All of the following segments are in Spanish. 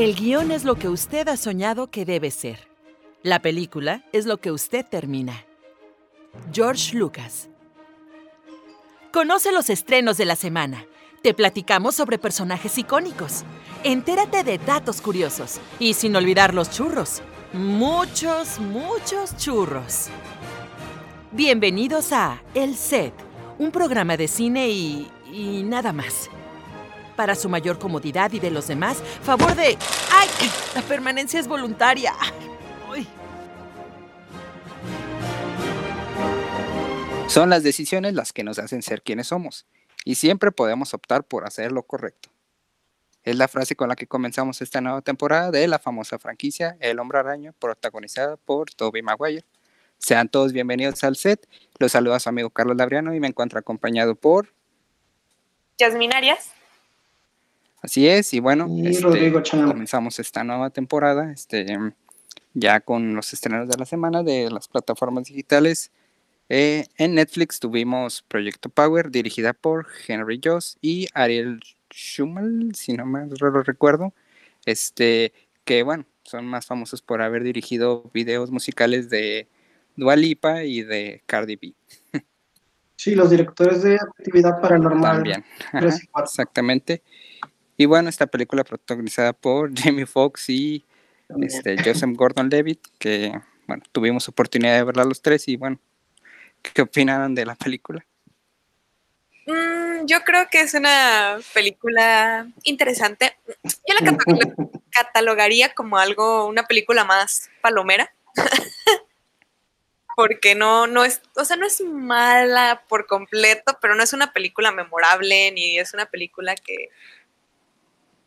El guion es lo que usted ha soñado que debe ser. La película es lo que usted termina. George Lucas. Conoce los estrenos de la semana. Te platicamos sobre personajes icónicos. Entérate de datos curiosos. Y sin olvidar los churros. Muchos, muchos churros. Bienvenidos a El Set, un programa de cine y... y nada más. Para su mayor comodidad y de los demás, favor de... ¡Ay! La permanencia es voluntaria. Ay. Son las decisiones las que nos hacen ser quienes somos, y siempre podemos optar por hacer lo correcto. Es la frase con la que comenzamos esta nueva temporada de la famosa franquicia El Hombre Araña, protagonizada por Tobey Maguire. Sean todos bienvenidos al set. Los saluda su amigo Carlos Labriano y me encuentro acompañado por. Yasmin Arias. Así es, y bueno, Y este, comenzamos esta nueva temporada, este, ya con los estrenos de la semana de las plataformas digitales. Eh, en Netflix tuvimos Proyecto Power, dirigida por Henry Joss y Ariel Schummel, si no me lo recuerdo, este, que bueno, son más famosos por haber dirigido videos musicales de Dua Lipa y de Cardi B. Sí, los directores de actividad paranormal. También. Ajá, exactamente. Y bueno, esta película protagonizada por Jamie Foxx y este, Joseph Gordon-Levitt, que bueno, tuvimos oportunidad de verla los tres y bueno, ¿qué opinaron de la película? Mm, yo creo que es una película interesante. Yo la catalogaría como algo, una película más palomera. Porque no, no es, o sea, no es mala por completo, pero no es una película memorable, ni es una película que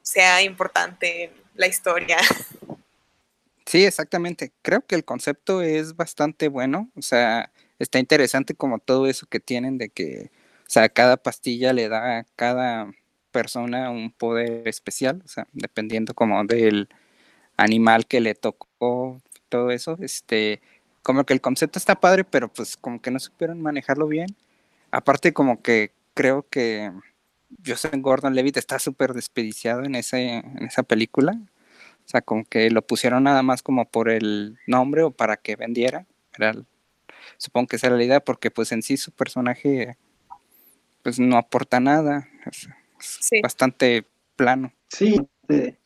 sea importante la historia. Sí, exactamente. Creo que el concepto es bastante bueno, o sea, está interesante como todo eso que tienen de que, o sea, cada pastilla le da a cada persona un poder especial, o sea, dependiendo como del animal que le tocó, todo eso, este, como que el concepto está padre, pero pues como que no supieron manejarlo bien. Aparte como que creo que Joseph Gordon-Levitt está súper desperdiciado en ese, en esa película. O sea, como que lo pusieron nada más como por el nombre o para que vendiera. Era el- supongo que esa era la idea, porque pues en sí su personaje pues no aporta nada. Es, es Sí. bastante plano. Sí,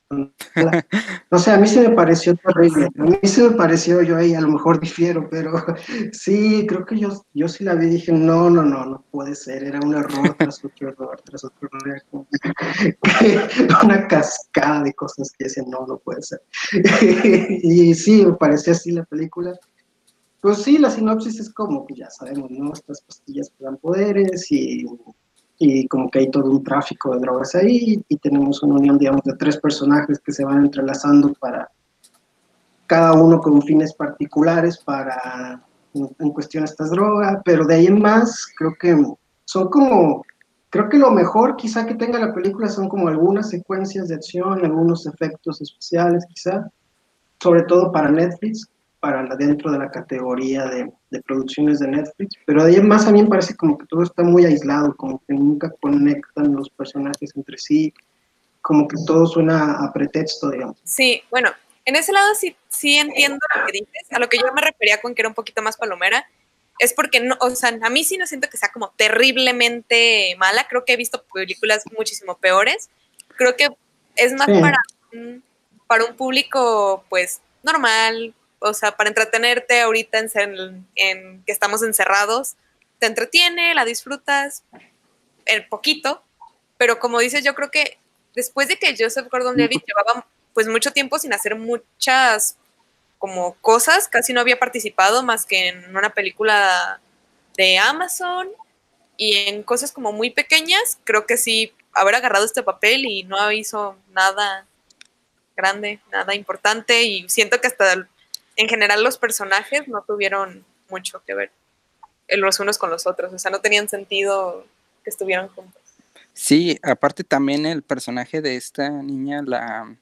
no sé, a mí sí me pareció terrible. A mí sí me pareció, yo ahí a lo mejor difiero, pero sí, creo que yo, yo sí la vi y dije, no, no, no, no puede ser. Era un error tras otro error, tras otro error. Una cascada de cosas que decían, no, no puede ser. Y sí, me parecía así la película. Pues sí, la sinopsis es como ya sabemos, ¿no? Estas pastillas dan poderes y, y como que hay todo un tráfico de drogas ahí y tenemos una unión, digamos, de tres personajes que se van entrelazando para cada uno con fines particulares para en, cuestión a estas drogas, pero de ahí en más creo que son como, creo que lo mejor quizá que tenga la película son como algunas secuencias de acción, algunos efectos especiales quizá, sobre todo para Netflix, para la, dentro de la categoría de, de producciones de Netflix, pero de ahí en más a mí me parece como que todo está muy aislado, como que nunca conectan los personajes entre sí, como que todo suena a pretexto, digamos. Sí, bueno, en ese lado sí, sí entiendo lo que dices. A lo que yo me refería con que era un poquito más palomera, es porque no, o sea, a mí sí no siento que sea como terriblemente mala. Creo que he visto películas muchísimo peores. Creo que es más Sí. para, para un público, pues, normal, o sea, para entretenerte ahorita en, en- en que estamos encerrados. Te entretiene, la disfrutas, el poquito, pero como dices, yo creo que después de que Joseph Gordon-Levitt llevaba pues mucho tiempo sin hacer muchas como cosas, casi no había participado más que en una película de Amazon y en cosas como muy pequeñas, creo que sí haber agarrado este papel y no hizo nada grande, nada importante y siento que hasta en general los personajes no tuvieron mucho que ver los unos con los otros, o sea, no tenían sentido que estuvieran juntos. Sí, aparte también el personaje de esta niña, la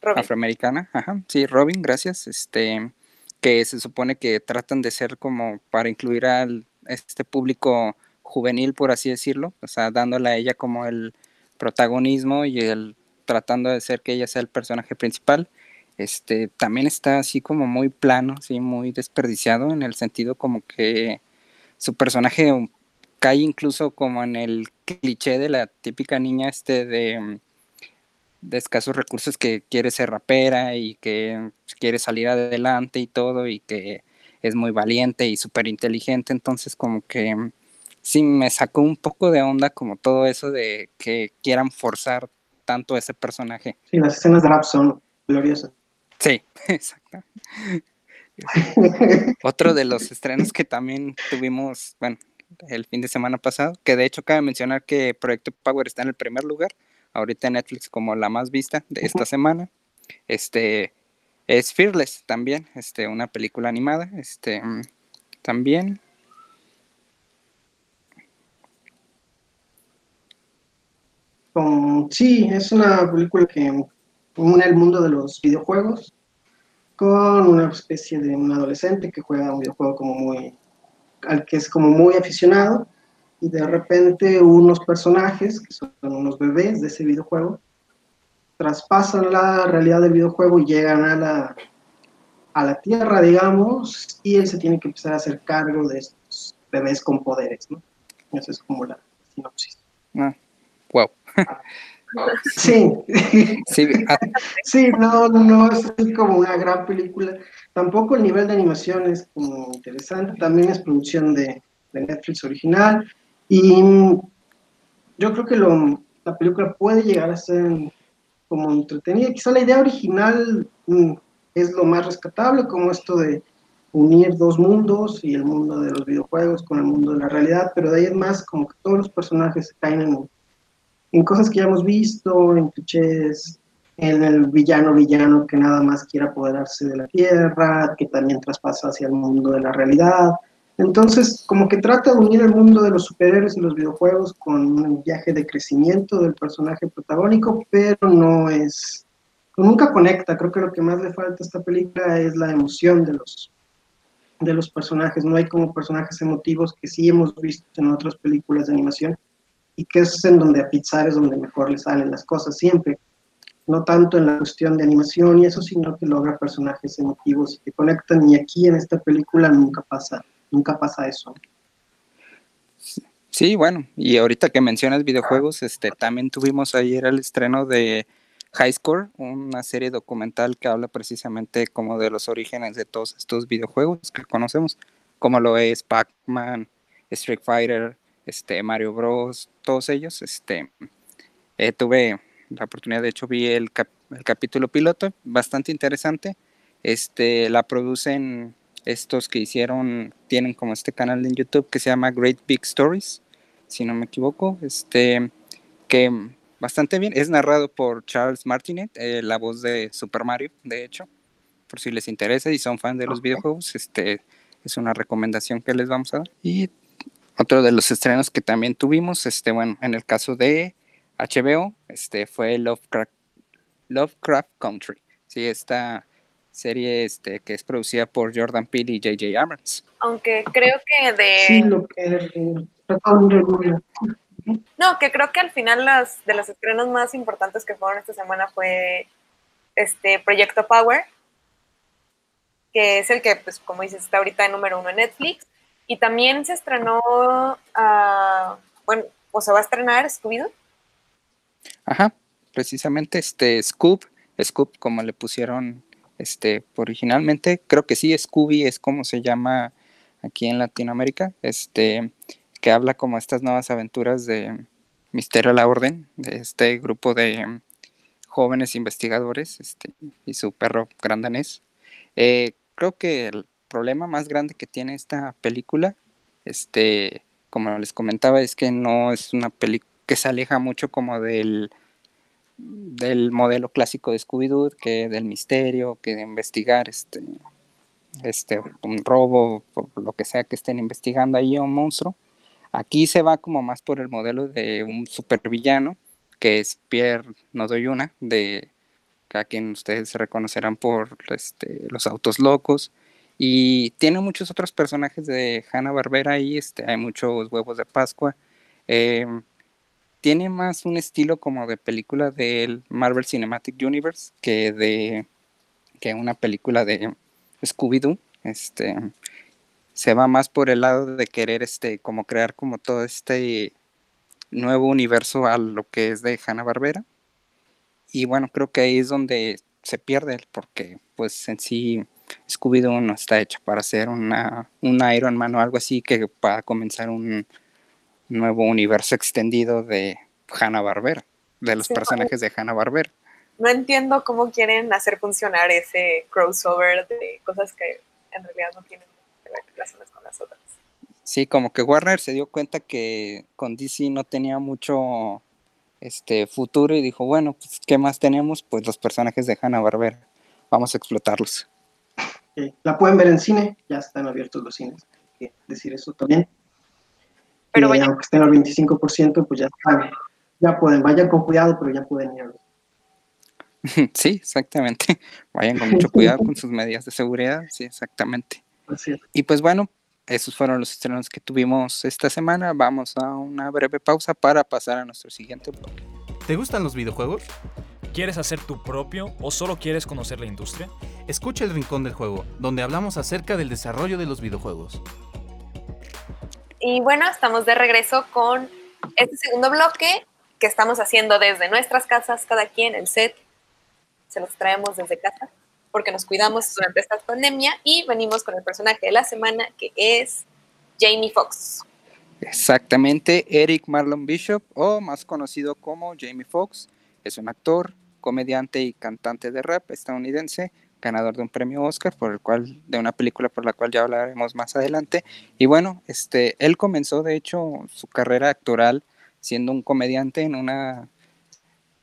afroamericana, ajá, sí, Robin, gracias, este, que se supone que tratan de ser como para incluir al este público juvenil, por así decirlo, o sea, dándole a ella como el protagonismo y el tratando de ser que ella sea el personaje principal. Este también está así como muy plano, sí, muy desperdiciado en el sentido como que su personaje cae incluso como en el cliché de la típica niña este de, de escasos recursos que quiere ser rapera y que quiere salir adelante y todo y que es muy valiente y súper inteligente, entonces como que sí me sacó un poco de onda como todo eso de que quieran forzar tanto ese personaje. Sí, las escenas de rap son gloriosas. Sí, exacto. Otro de los estrenos que también tuvimos, bueno, el fin de semana pasado, que de hecho cabe mencionar que Proyecto Power está en el primer lugar, ahorita en Netflix como la más vista de esta semana. Este es Fearless también, este, una película animada, este, también. sí, es una película que une el mundo de los videojuegos con una especie de un adolescente que juega un videojuego como muy, al que es como muy aficionado, y de repente unos personajes, que son unos bebés de ese videojuego, traspasan la realidad del videojuego y llegan a la, a la Tierra, digamos, y él se tiene que empezar a hacer cargo de estos bebés con poderes, ¿no? Esa es como la sinopsis. Ah, wow. Sí, sí, no, no, es como una gran película. Tampoco el nivel de animación es como interesante, también es producción de, Netflix original. Y yo creo que lo, la película puede llegar a ser como entretenida. Quizá la idea original mm, es lo más rescatable, como esto de unir dos mundos y el mundo de los videojuegos con el mundo de la realidad, pero de ahí es más como que todos los personajes caen en en cosas que ya hemos visto, en clichés, en el villano villano que nada más quiere apoderarse de la tierra, que también traspasa hacia el mundo de la realidad. Entonces, como que trata de unir el mundo de los superhéroes y los videojuegos con un viaje de crecimiento del personaje protagónico, pero no es, nunca conecta. Creo que lo que más le falta a esta película es la emoción de los, de los personajes. No hay como personajes emotivos que sí hemos visto en otras películas de animación y que es en donde a Pixar es donde mejor le salen las cosas siempre. No tanto en la cuestión de animación y eso, sino que logra personajes emotivos y que conectan. Y aquí en esta película nunca pasa, nunca pasa eso. Sí, bueno, y ahorita que mencionas videojuegos, este también tuvimos ayer el estreno de High Score, una serie documental que habla precisamente como de los orígenes de todos estos videojuegos que conocemos, como lo es Pac-Man, Street Fighter, este, Mario Bros, todos ellos. Este, eh, tuve la oportunidad, de hecho, vi el, capítulo piloto, bastante interesante. Este, la producen estos que hicieron, tienen como este canal en YouTube que se llama Great Big Stories, si no me equivoco, este, que bastante bien, es narrado por Charles Martinet, eh, la voz de Super Mario, de hecho, por si les interesa y son fan de los videojuegos, este, es una recomendación que les vamos a dar. Y otro de los estrenos que también tuvimos, este, bueno, en el caso de HBO, este, fue Lovecraft, Lovecraft Country. Sí, esta serie este, que es producida por Jordan Peele y J.J. Abrams. Aunque creo que de... Sí, lo que... No, que creo que al final las, de los estrenos más importantes que fueron esta semana fue este Proyecto Power, que es el que, pues como dices, está ahorita en número uno en Netflix. Y también se estrenó, uh, bueno, o se va a estrenar Scooby-Doo. Ajá, precisamente este Scoop, Scoop como le pusieron este originalmente, creo que sí, Scooby es como se llama aquí en Latinoamérica, este que habla como estas nuevas aventuras de Misterio a la Orden, de este grupo de jóvenes investigadores este, y su perro grandanés. Eh, creo que problema más grande que tiene esta película, este, como les comentaba, es que no es una película que se aleja mucho como del del modelo clásico de Scooby-Doo, que del misterio, que de investigar este, este, un robo, lo que sea que estén investigando ahí un monstruo. Aquí se va como más por el modelo de un supervillano, que es Pierre Nodoyuna, de a quien ustedes se reconocerán por este, los autos locos. Y tiene muchos otros personajes de Hanna Barbera ahí, este, hay muchos huevos de Pascua. Em, tiene más un estilo como de película del Marvel Cinematic Universe que de que una película de Scooby-Doo. Este, se va más por el lado de querer este, como crear como todo este nuevo universo a lo que es de Hanna Barbera. Y bueno, creo que ahí es donde se pierde, porque pues en sí Scooby-Doo no está hecho para ser una, un Iron Man o algo así que para comenzar un nuevo universo extendido de Hanna Barbera, de los personajes de Hanna Barbera. No entiendo cómo quieren hacer funcionar ese crossover de cosas que en realidad no tienen relaciones con las otras. Sí, como que Warner se dio cuenta que con DC no tenía mucho este futuro y dijo, bueno, pues ¿qué más tenemos? Pues los personajes de Hanna Barbera. Vamos a explotarlos. La pueden ver en cine, ya están abiertos los cines, hay que decir eso también. Pero aunque estén al 25%, pues ya ya pueden, vayan con cuidado, pero ya pueden ir Sí, exactamente. Vayan con mucho cuidado con sus medidas de seguridad, sí, exactamente. Y pues bueno, esos fueron los estrenos que tuvimos esta semana. Vamos a una breve pausa para pasar a nuestro siguiente bloque. ¿Te gustan los videojuegos? ¿Quieres hacer tu propio o solo quieres conocer la industria? Escucha el Rincón del Juego, donde hablamos acerca del desarrollo de los videojuegos. Y bueno, estamos de regreso con este segundo bloque que estamos haciendo desde nuestras casas, cada quien, el set. Se los traemos desde casa porque nos cuidamos durante esta pandemia y venimos con el personaje de la semana que es Jamie Foxx. Exactamente, Eric Marlon Bishop, o más conocido como Jamie Foxx, es un actor, comediante y cantante de rap estadounidense, ganador de un premio Oscar, por el cual, de una película por la cual ya hablaremos más adelante. Y bueno, este, él comenzó de hecho su carrera actoral siendo un comediante en una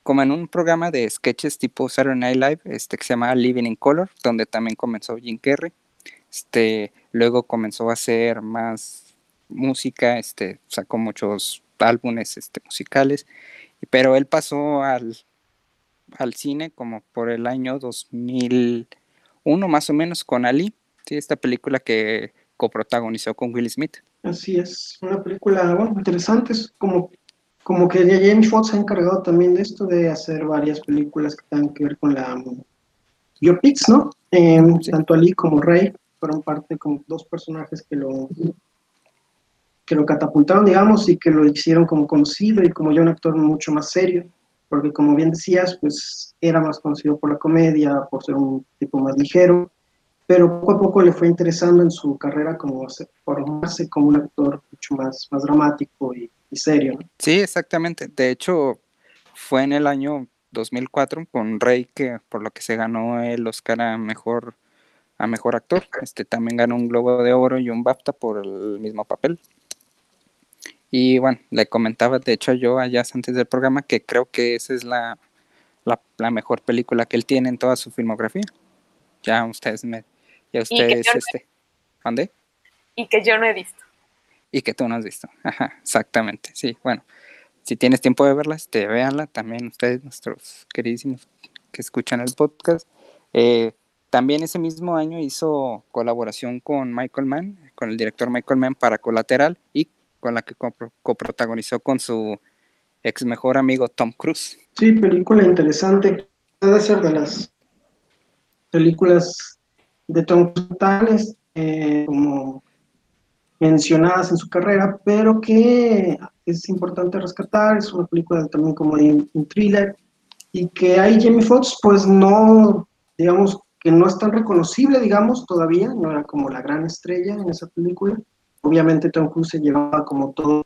como en un programa de sketches tipo Saturday Night Live, este, que se llama Living in Color, donde también comenzó Jim Carrey. Este, luego comenzó a hacer más música, este, sacó muchos álbumes este, musicales, pero él pasó al, al cine como por el año 2001 más o menos con Ali, ¿sí? esta película que coprotagonizó con Will Smith. Así es, una película bueno, interesante, es como como que James Fox ha encargado también de esto, de hacer varias películas que tengan que ver con la biopics, ¿no? Em, tanto Ali como Rey fueron parte con dos personajes que lo que lo catapultaron, digamos, y que lo hicieron como conocido y como ya un actor mucho más serio, porque como bien decías, pues era más conocido por la comedia, por ser un tipo más ligero, pero poco a poco le fue interesando en su carrera como formarse como un actor mucho más, más dramático y serio. Sí, exactamente. De hecho, fue en el año 2004 con Rey que por lo que se ganó el Oscar a mejor a mejor actor. Este también ganó un Globo de Oro y un BAFTA por el mismo papel. Y bueno, le comentaba de hecho yo allá antes del programa que creo que esa es la, la, mejor película que él tiene en toda su filmografía. Ya ustedes me ya ustedes este ¿dónde? Y que yo no he visto y que tú no has visto. Ajá, exactamente, sí. Bueno, si tienes tiempo de verla, este, véanla también ustedes, nuestros queridísimos que escuchan el podcast. Eh, también ese mismo año hizo colaboración con Michael Mann, con el director Michael Mann para Colateral y con la que coprotagonizó con su ex mejor amigo Tom Cruise. Sí, película interesante. Debe ser de las películas de Tom Cruise eh, como mencionadas en su carrera, pero que es importante rescatar, es una película también como un thriller, y que ahí Jamie Foxx pues no, digamos, que no es tan reconocible, digamos, todavía, no era como la gran estrella en esa película. Obviamente Tom Cruise se llevaba como todo,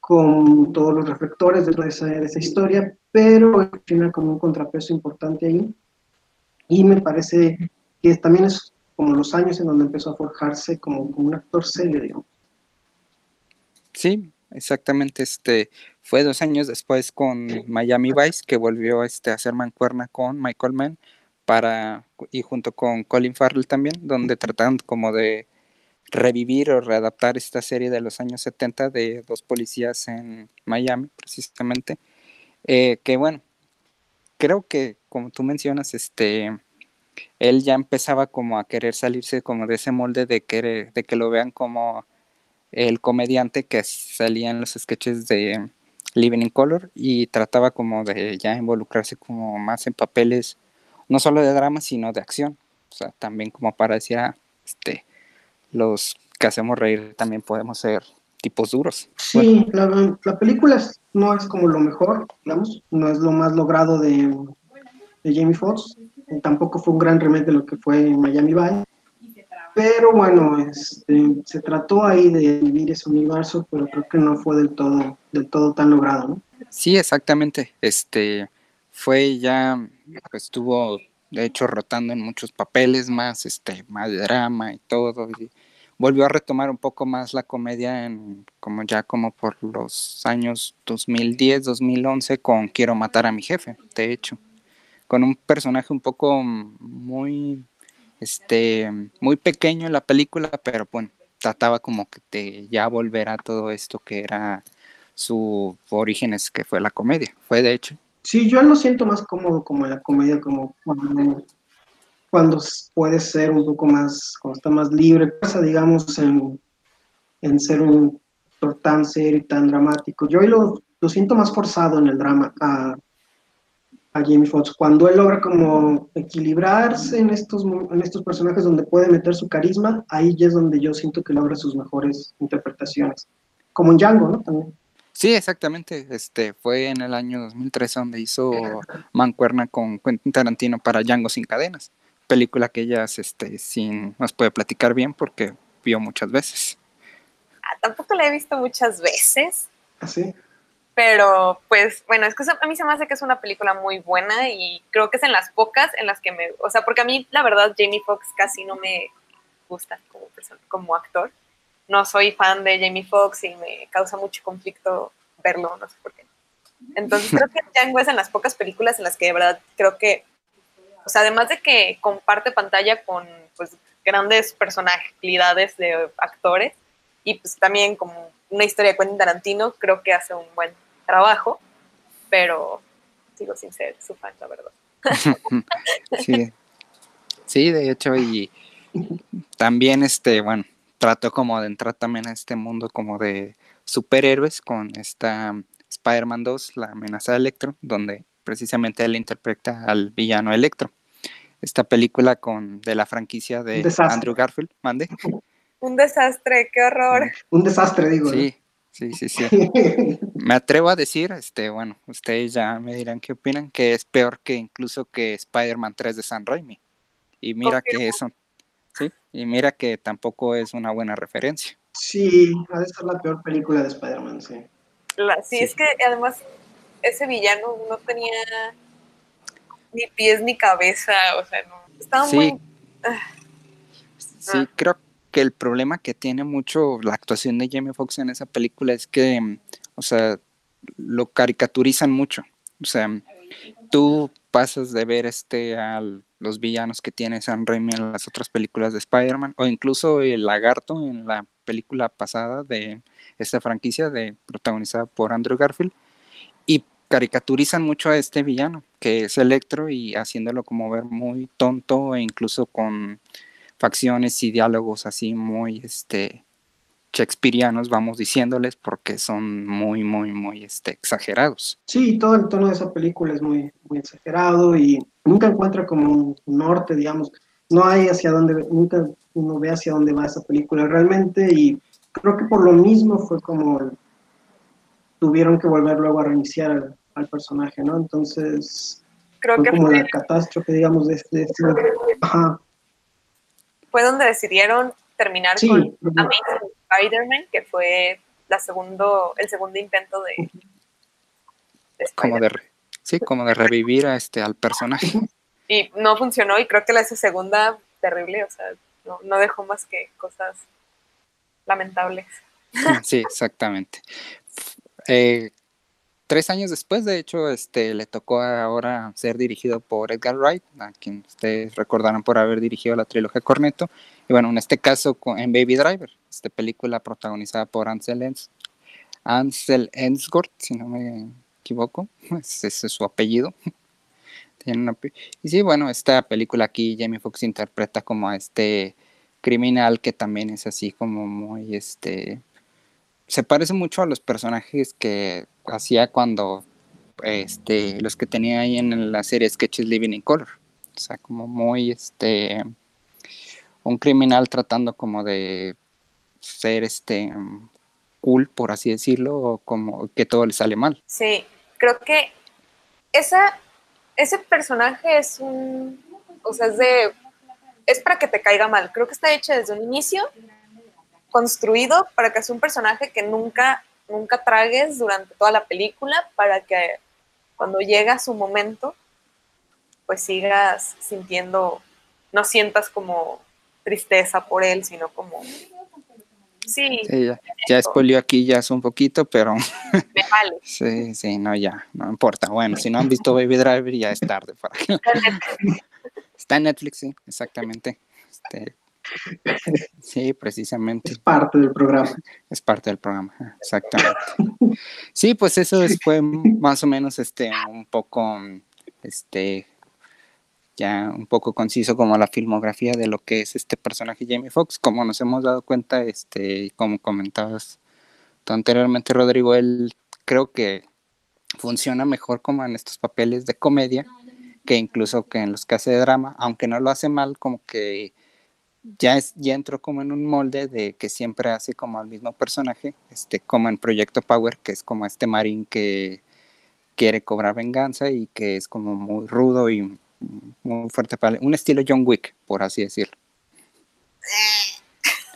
con todos los reflectores de esa, de esa historia, pero tiene como un contrapeso importante ahí. Y me parece que también es como los años en donde empezó a forjarse como, un actor serio, digamos. Sí, exactamente. Este fue dos años después con Miami Vice que volvió este, a hacer mancuerna con Michael Mann para y junto con Colin Farrell también, donde tratan como de revivir o readaptar esta serie de los años 70 de dos policías en Miami, precisamente. Eh, que bueno, creo que como tú mencionas, este él ya empezaba como a querer salirse como de ese molde de que, de que lo vean como el comediante que salía en los sketches de Living in Color y trataba como de ya involucrarse como más en papeles no solo de drama sino de acción o sea también como para decir ah, este los que hacemos reír también podemos ser tipos duros sí la, la, película no es como lo mejor digamos no es lo más logrado de, de Jamie Foxx tampoco fue un gran remake de lo que fue Miami Vice pero bueno, este, se trató ahí de vivir ese universo, pero creo que no fue del todo, del todo tan logrado, ¿no? Sí, exactamente. Este fue ya, pues, estuvo de hecho rotando en muchos papeles más, este, más drama y todo. Y volvió a retomar un poco más la comedia en como ya como por los años 2010, 2011 con Quiero matar a mi jefe, de hecho, con un personaje un poco muy este, muy pequeño en la película, pero bueno, trataba como que de ya volver a todo esto que era su orígenes, que fue la comedia, fue de hecho. Sí, yo lo siento más cómodo como en la comedia, como cuando, puede ser un poco más, cuando está más libre, pasa, digamos, en, en ser un tan serio y tan dramático. Yo lo, lo siento más forzado en el drama, a, a Jamie Foxx. Cuando él logra como equilibrarse en estos, en estos personajes donde puede meter su carisma, ahí ya es donde yo siento que logra sus mejores interpretaciones. Como en Django, ¿no? También. Sí, exactamente. Este fue en el año 2013 donde hizo mancuerna con Quentin Tarantino para Django sin cadenas, película que ella este sin nos puede platicar bien porque vio muchas veces. Ah, tampoco la he visto muchas veces. ¿Ah, sí? Pero, pues, bueno, es que a mí se me hace que es una película muy buena y creo que es en las pocas en las que me. O sea, porque a mí, la verdad, Jamie Foxx casi no me gusta como, persona, como actor. No soy fan de Jamie Foxx y me causa mucho conflicto verlo, no sé por qué. Entonces, creo que Django es en las pocas películas en las que de verdad creo que. O sea, además de que comparte pantalla con pues, grandes personalidades de actores y pues también como una historia de Quentin Tarantino, creo que hace un buen trabajo, pero sigo sin ser su fan, la verdad. sí. sí, de hecho, y también, este, bueno, trato como de entrar también a este mundo como de superhéroes con esta Spider-Man 2, la amenaza de Electro, donde precisamente él interpreta al villano Electro. Esta película con de la franquicia de Andrew Garfield, mande. Un desastre, qué horror. Un desastre, digo. Sí, Sí, sí, sí. me atrevo a decir, este, bueno, ustedes ya me dirán qué opinan, que es peor que incluso que Spider-Man 3 de San Raimi. Y mira que eso, sí, y mira que tampoco es una buena referencia. Sí, ha de ser la peor película de Spider-Man, sí. sí. es que además ese villano no tenía ni pies ni cabeza, o sea, no, estaba muy... Sí, ah. creo que el problema que tiene mucho la actuación de Jamie Foxx en esa película es que, o sea, lo caricaturizan mucho. O sea, tú pasas de ver este a los villanos que tiene Sam Raimi en las otras películas de Spider-Man, o incluso el lagarto en la película pasada de esta franquicia de protagonizada por Andrew Garfield, y caricaturizan mucho a este villano, que es Electro, y haciéndolo como ver muy tonto e incluso con facciones y diálogos así muy este shakespearianos, vamos diciéndoles, porque son muy, muy, muy este, exagerados. Sí, todo el tono de esa película es muy, muy exagerado y nunca encuentra como un norte, digamos, no hay hacia dónde, nunca uno ve hacia dónde va esa película realmente y creo que por lo mismo fue como tuvieron que volver luego a reiniciar al, personaje, ¿no? Entonces, creo fue que como la catástrofe, digamos, de este... Ajá fue donde decidieron terminar con Amazing Spider-Man, que fue la segundo, el segundo intento de, como de sí, como de revivir a este al personaje. Y no funcionó y creo que la segunda terrible, o sea, no, dejó más que cosas lamentables. Sí, exactamente. Eh, tres años después, de hecho, este, le tocó ahora ser dirigido por Edgar Wright, a quien ustedes recordarán por haber dirigido la trilogía Corneto. Y bueno, en este caso en Baby Driver, esta película protagonizada por Ansel, Ens Ansel Ensgort, si no me equivoco, ese es su apellido. y sí, bueno, esta película aquí Jamie Foxx interpreta como a este criminal que también es así como muy, este, se parece mucho a los personajes que hacía cuando, este, los que tenía ahí en la serie Sketches Living in Color. O sea, como muy, este, un criminal tratando como de ser, este, cool, por así decirlo, o como que todo le sale mal. Sí, creo que ese personaje es un, o sea, es de, es para que te caiga mal. Creo que está hecho desde un inicio construido para que sea un personaje que nunca, nunca tragues durante toda la película, para que cuando llega su momento, pues sigas sintiendo, no sientas como tristeza por él, sino como... Sí, ya, ya aquí ya es un poquito, pero... Me vale. sí, sí, no, ya, no importa. Bueno, si no han visto Baby Driver, ya es tarde para Está en Netflix, sí, exactamente. Este, Sí, precisamente. Es parte del programa. Es parte del programa, exactamente. Sí, pues eso fue más o menos este un poco este ya un poco conciso como la filmografía de lo que es este personaje Jamie Foxx, como nos hemos dado cuenta este como comentabas tú anteriormente Rodrigo, él creo que funciona mejor como en estos papeles de comedia que incluso que en los que hace de drama, aunque no lo hace mal, como que ya, es, ya entró como en un molde de que siempre hace como al mismo personaje, este, como en Proyecto Power, que es como este marín que quiere cobrar venganza y que es como muy rudo y muy fuerte para un estilo John Wick, por así decirlo.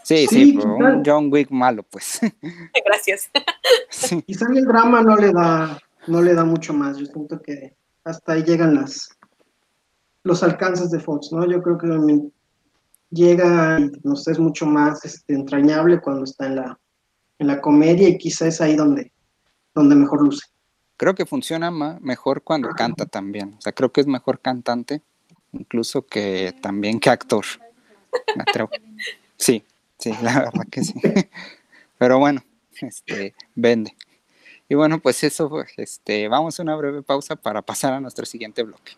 Sí, sí, un John Wick malo, pues. Gracias. Quizá el drama no le da, no le da mucho más. Yo siento que hasta ahí llegan las los alcances de Fox, ¿no? Yo creo que llega y nos es mucho más este, entrañable cuando está en la, en la comedia y quizá es ahí donde, donde mejor luce. Creo que funciona mejor cuando canta también. O sea, creo que es mejor cantante, incluso que también que actor. Sí, sí, la verdad que sí. Pero bueno, este, vende. Y bueno, pues eso, este, vamos a una breve pausa para pasar a nuestro siguiente bloque.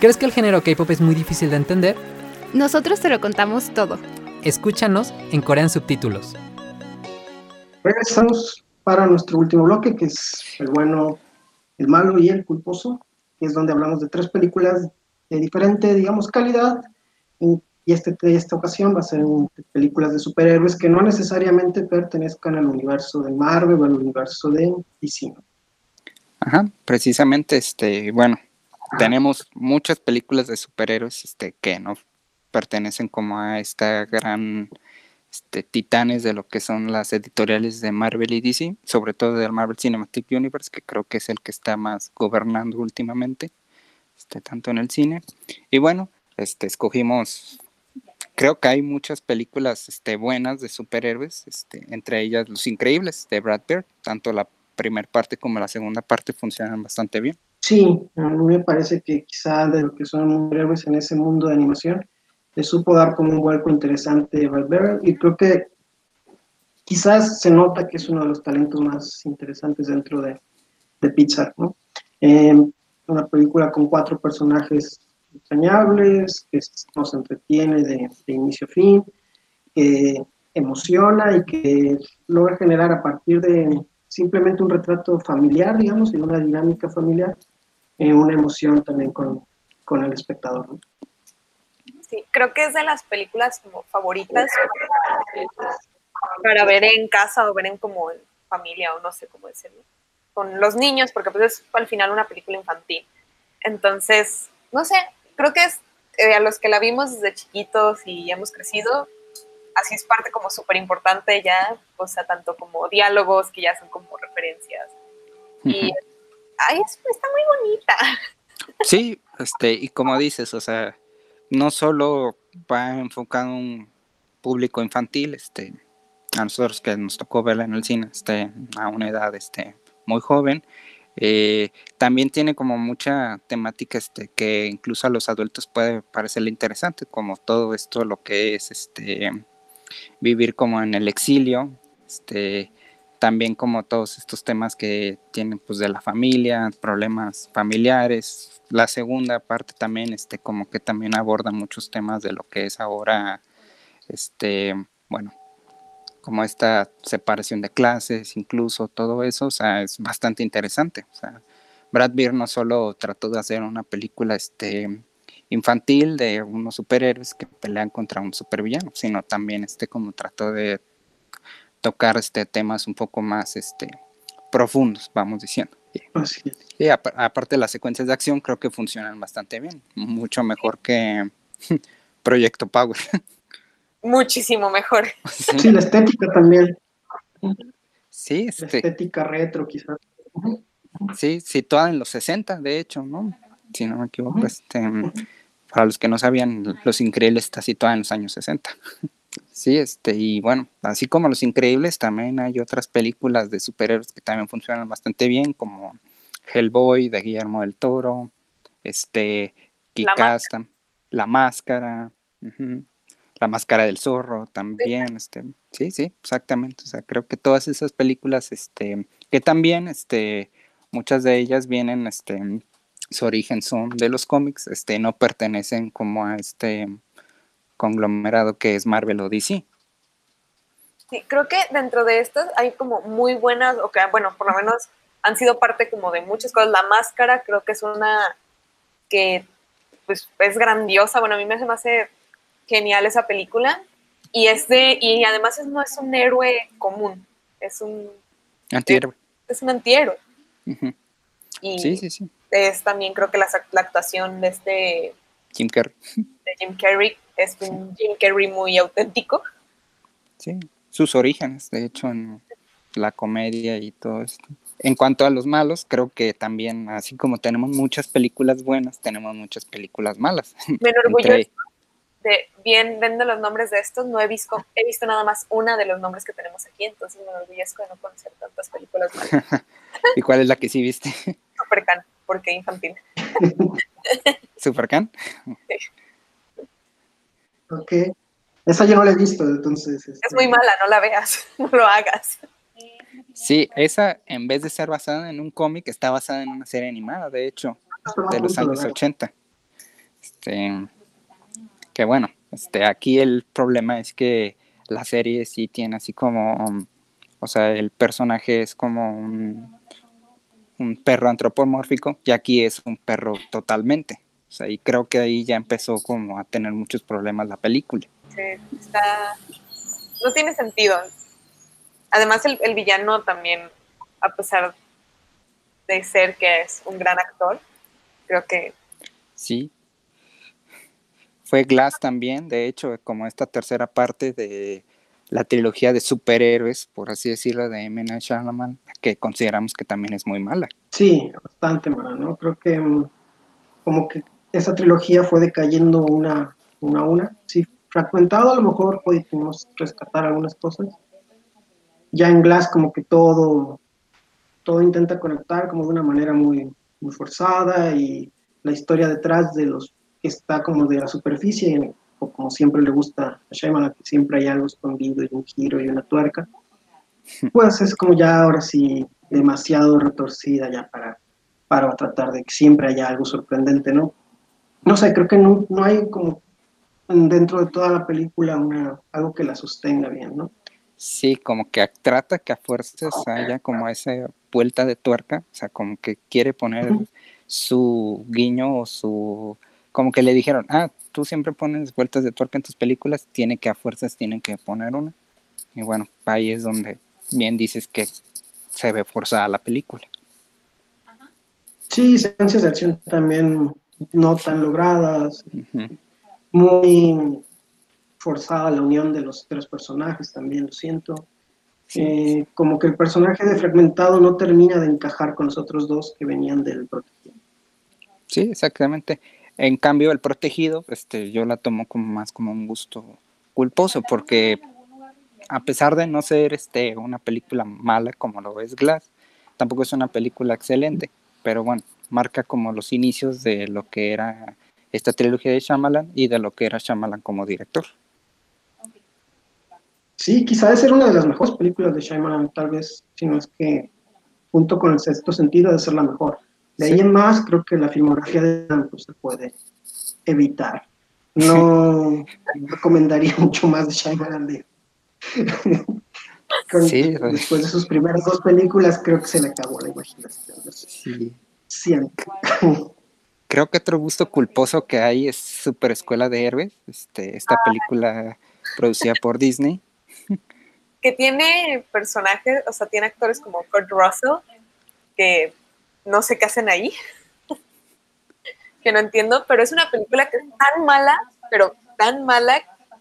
¿Crees que el género K-pop es muy difícil de entender? Nosotros te lo contamos todo. Escúchanos en Corean Subtítulos. Regresamos para nuestro último bloque, que es el bueno, el malo y el culposo, que es donde hablamos de tres películas de diferente, digamos, calidad. Y este, esta ocasión va a ser películas de superhéroes que no necesariamente pertenezcan al universo de Marvel o al universo de DC. Ajá, precisamente, este, bueno, tenemos muchas películas de superhéroes este, que no pertenecen como a esta gran este, titanes de lo que son las editoriales de Marvel y DC, sobre todo del Marvel Cinematic Universe, que creo que es el que está más gobernando últimamente, este, tanto en el cine. Y bueno, este, escogimos, creo que hay muchas películas este, buenas de superhéroes, este, entre ellas Los Increíbles de Brad Pitt, tanto la primera parte como la segunda parte funcionan bastante bien. Sí, a mí me parece que quizá de lo que son superhéroes en ese mundo de animación, le supo dar como un vuelco interesante a y creo que quizás se nota que es uno de los talentos más interesantes dentro de, de Pixar, ¿no? Em, una película con cuatro personajes entrañables, que nos entretiene de, inicio a fin, que emociona y que logra generar a partir de simplemente un retrato familiar, digamos, y una dinámica familiar, eh, una emoción también con, con el espectador. ¿no? Sí, creo que es de las películas como favoritas para ver en casa o ver en como en familia o no sé cómo decirlo, con los niños, porque pues es al final una película infantil. Entonces, no sé, creo que es eh, a los que la vimos desde chiquitos y hemos crecido, así es parte como súper importante ya, o sea, tanto como diálogos que ya son como referencias. Y ay, está muy bonita. Sí, este, y como dices, o sea, no solo va enfocado un público infantil, este, a nosotros que nos tocó verla en el cine este, a una edad este, muy joven. Eh, también tiene como mucha temática este, que incluso a los adultos puede parecerle interesante, como todo esto, lo que es este, vivir como en el exilio, este, también como todos estos temas que tienen pues de la familia, problemas familiares. La segunda parte también, este, como que también aborda muchos temas de lo que es ahora, este, bueno, como esta separación de clases, incluso todo eso, o sea, es bastante interesante. Brad Beer no solo trató de hacer una película este, infantil de unos superhéroes que pelean contra un supervillano, sino también este, como trató de tocar este, temas un poco más este, profundos, vamos diciendo. Y, aparte de las secuencias de acción, creo que funcionan bastante bien, mucho mejor que Proyecto Power. muchísimo mejor. Sí, la estética también. Sí, este, la estética retro quizás. Sí, situada en los 60, de hecho, ¿no? Si no me equivoco, este, para los que no sabían, Los Increíbles está situada en los años 60. Sí, este, y bueno, así como Los Increíbles, también hay otras películas de superhéroes que también funcionan bastante bien, como Hellboy de Guillermo del Toro, este, Kikasta, La Máscara, la Máscara del Zorro también, este, sí, sí, exactamente. O sea, creo que todas esas películas, este, que también, este, muchas de ellas vienen, este, su origen son de los cómics, este, no pertenecen como a este conglomerado que es Marvel o DC. Sí, creo que dentro de estas hay como muy buenas, o que, bueno, por lo menos han sido parte como de muchas cosas. La máscara creo que es una que pues es grandiosa, bueno, a mí me hace más genial esa película. Y, es de, y además no es un héroe común, es un antihéroe. Es, un antihéroe. Y sí, sí, sí. es también creo que la, actuación de este Jim Carrey. De Jim Carrey es un Jim Carrey muy auténtico. Sí, sus orígenes, de hecho, en la comedia y todo esto. En cuanto a los malos, creo que también, así como tenemos muchas películas buenas, tenemos muchas películas malas. Me enorgullezco de bien vendo los nombres de estos, no he visto, he visto nada más una de los nombres que tenemos aquí, entonces me enorgullezco de no conocer tantas películas ¿Y cuál es la que sí viste? Supercan, porque infantil. ¿Supercan? Sí. Ok. Esa yo no la he visto, entonces. Es muy este, mala, no la veas, no lo hagas. Sí, esa en vez de ser basada en un cómic, está basada en una serie animada, de hecho, de los años 80. Este, que bueno, este, aquí el problema es que la serie sí tiene así como, o sea, el personaje es como un, un perro antropomórfico y aquí es un perro totalmente. O sea, y creo que ahí ya empezó como a tener muchos problemas la película. Sí, está... No tiene sentido. Además, el, el villano también, a pesar de ser que es un gran actor, creo que... Sí, fue Glass también, de hecho, como esta tercera parte de la trilogía de superhéroes, por así decirlo, de M. Night Shyamalan, que consideramos que también es muy mala. Sí, bastante mala, ¿no? Creo que mm, como que esa trilogía fue decayendo una, una a una. Sí, fragmentado a lo mejor pudimos rescatar algunas cosas. Ya en Glass como que todo, todo intenta conectar como de una manera muy, muy forzada y la historia detrás de los está como de la superficie, o como siempre le gusta a Shyamalan, que siempre hay algo escondido y un giro y una tuerca, pues es como ya ahora sí demasiado retorcida ya para, para tratar de que siempre haya algo sorprendente, ¿no? No sé, creo que no, no hay como dentro de toda la película una, algo que la sostenga bien, ¿no? Sí, como que trata que a fuerzas haya como esa vuelta de tuerca, o sea, como que quiere poner su guiño o su como que le dijeron, ah, tú siempre pones vueltas de tuerca en tus películas, tiene que a fuerzas, tienen que poner una. Y bueno, ahí es donde bien dices que se ve forzada la película. Sí, secuencias de acción también no tan logradas, muy forzada la unión de los tres personajes, también lo siento. Eh, como que el personaje de Fragmentado no termina de encajar con los otros dos que venían del protegido. Sí, exactamente. En cambio, el protegido, este, yo la tomo como más como un gusto culposo, porque a pesar de no ser este, una película mala como lo es Glass, tampoco es una película excelente, pero bueno, marca como los inicios de lo que era esta trilogía de Shyamalan y de lo que era Shyamalan como director. Sí, quizá de ser una de las mejores películas de Shyamalan, tal vez, si no es que junto con el sexto sentido de ser la mejor. De ahí en más, creo que la filmografía de pues, se puede evitar. No recomendaría mucho más de Shyamalan. De... sí, pues. después de sus primeras dos películas, creo que se le acabó la imaginación. Sí. Siempre. Creo que otro gusto culposo que hay es Super Escuela de Héroes, este, esta película producida por Disney. Que tiene personajes, o sea, tiene actores como Kurt Russell, que no sé qué hacen ahí, que no entiendo, pero es una película que es tan mala, pero tan mala,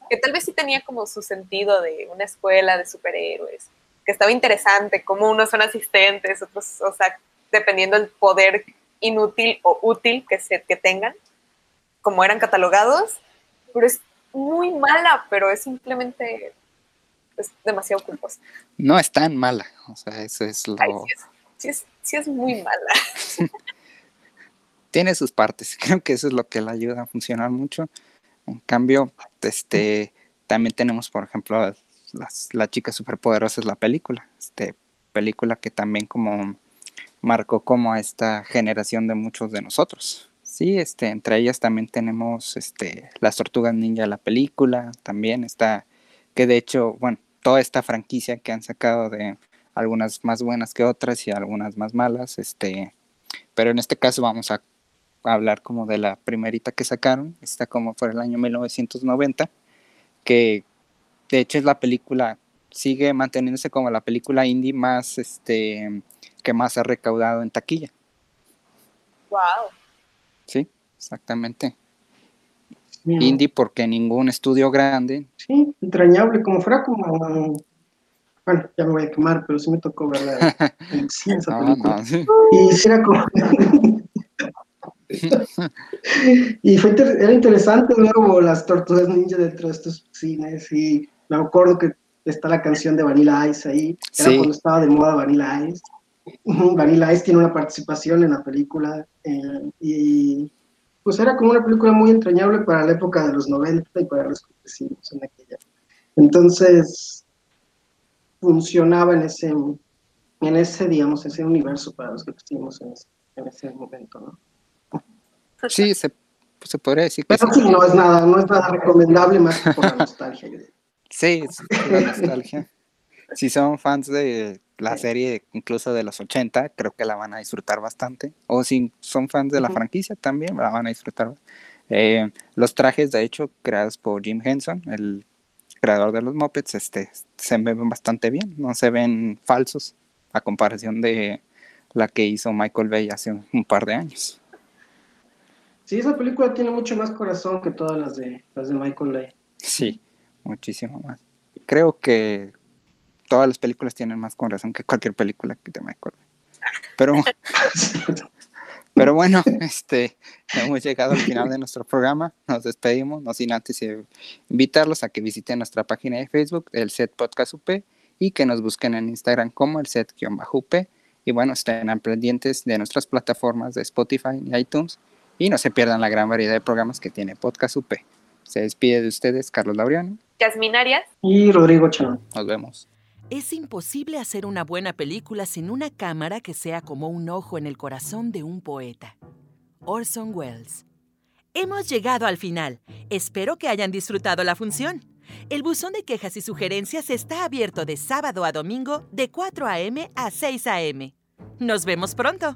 que tal vez sí tenía como su sentido de una escuela de superhéroes, que estaba interesante, como unos son asistentes, otros, o sea, dependiendo del poder inútil o útil que, se, que tengan, como eran catalogados, pero es muy mala, pero es simplemente es demasiado culposa. No es tan mala, o sea, eso es lo... sí, es, sí, es, muy mala. Tiene sus partes, creo que eso es lo que le ayuda a funcionar mucho. En cambio, este, también tenemos, por ejemplo, las, La chica superpoderosa es la película, este, película que también como marcó como a esta generación de muchos de nosotros. Sí, este, entre ellas también tenemos este, Las Tortugas Ninja, la película, también está, que de hecho, bueno, toda esta franquicia que han sacado de algunas más buenas que otras y algunas más malas, este, pero en este caso vamos a hablar como de la primerita que sacaron, está como fue el año 1990, que de hecho es la película, sigue manteniéndose como la película indie más, este, que más ha recaudado en taquilla. Wow. Sí, exactamente. Indie porque ningún estudio grande. Sí, entrañable, como fuera como bueno, ya me voy a quemar, pero sí me tocó esa película. Y sí era como y fue era interesante ver como las tortugas ninja dentro de estos cines y me acuerdo que está la canción de Vanilla Ice ahí, era cuando estaba de moda Vanilla Ice Vanilla Ice tiene una participación en la película eh, y pues era como una película muy entrañable para la época de los 90 y para los que crecimos en aquella. Entonces funcionaba en ese, en ese, digamos, ese universo para los que crecimos en ese, en ese momento, ¿no? Sí, se, se podría decir que Pero sí, no es nada, no es nada recomendable más que por la nostalgia. Sí, la nostalgia. Si son fans de la serie incluso de los 80, creo que la van a disfrutar bastante. O si son fans de la franquicia también, la van a disfrutar. Eh, los trajes, de hecho, creados por Jim Henson, el creador de los Muppets, este, se ven bastante bien, no se ven falsos a comparación de la que hizo Michael Bay hace un, par de años. Sí, esa película tiene mucho más corazón que todas las de, las de Michael Bay. Sí, muchísimo más. Creo que todas las películas tienen más corazón que cualquier película que te me acuerdo. Pero, pero bueno, este, hemos llegado al final de nuestro programa. Nos despedimos, no sin antes invitarlos a que visiten nuestra página de Facebook, el Set Podcast UP, y que nos busquen en Instagram como el Set-UP. Y bueno, estén pendientes de nuestras plataformas de Spotify y iTunes. Y no se pierdan la gran variedad de programas que tiene Podcast UP. Se despide de ustedes Carlos Laureano. Yasmin Arias. Y Rodrigo Chano. Nos vemos. Es imposible hacer una buena película sin una cámara que sea como un ojo en el corazón de un poeta. Orson Welles. Hemos llegado al final. Espero que hayan disfrutado la función. El buzón de quejas y sugerencias está abierto de sábado a domingo de 4 a.m. a 6 a.m. Nos vemos pronto.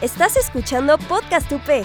Estás escuchando Podcast UP.